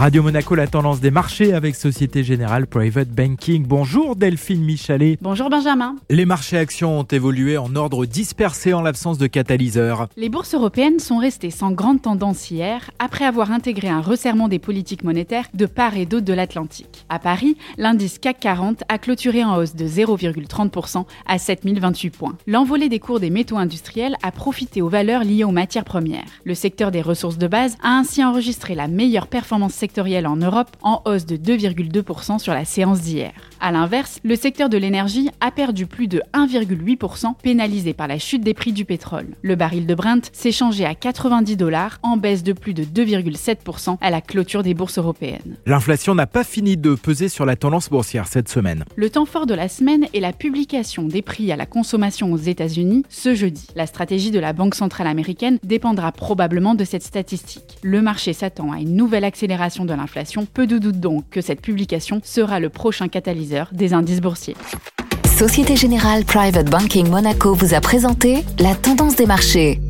Radio Monaco, la tendance des marchés avec Société Générale Private Banking. Bonjour Delphine Michalet. Bonjour Benjamin. Les marchés actions ont évolué en ordre dispersé en l'absence de catalyseurs. Les bourses européennes sont restées sans grande tendance hier après avoir intégré un resserrement des politiques monétaires de part et d'autre de l'Atlantique. À Paris, l'indice CAC 40 a clôturé en hausse de 0,30% à 7028 points. L'envolée des cours des métaux industriels a profité aux valeurs liées aux matières premières. Le secteur des ressources de base a ainsi enregistré la meilleure performance sectorielle en Europe en hausse de 2,2% sur la séance d'hier. A l'inverse, le secteur de l'énergie a perdu plus de 1,8% pénalisé par la chute des prix du pétrole. Le baril de Brent s'est changé à 90 dollars en baisse de plus de 2,7% à la clôture des bourses européennes. L'inflation n'a pas fini de peser sur la tendance boursière cette semaine. Le temps fort de la semaine est la publication des prix à la consommation aux États-Unis ce jeudi. La stratégie de la Banque centrale américaine dépendra probablement de cette statistique. Le marché s'attend à une nouvelle accélération de l'inflation, peu de doute donc que cette publication sera le prochain catalyseur des indices boursiers. Société Générale Private Banking Monaco vous a présenté la tendance des marchés.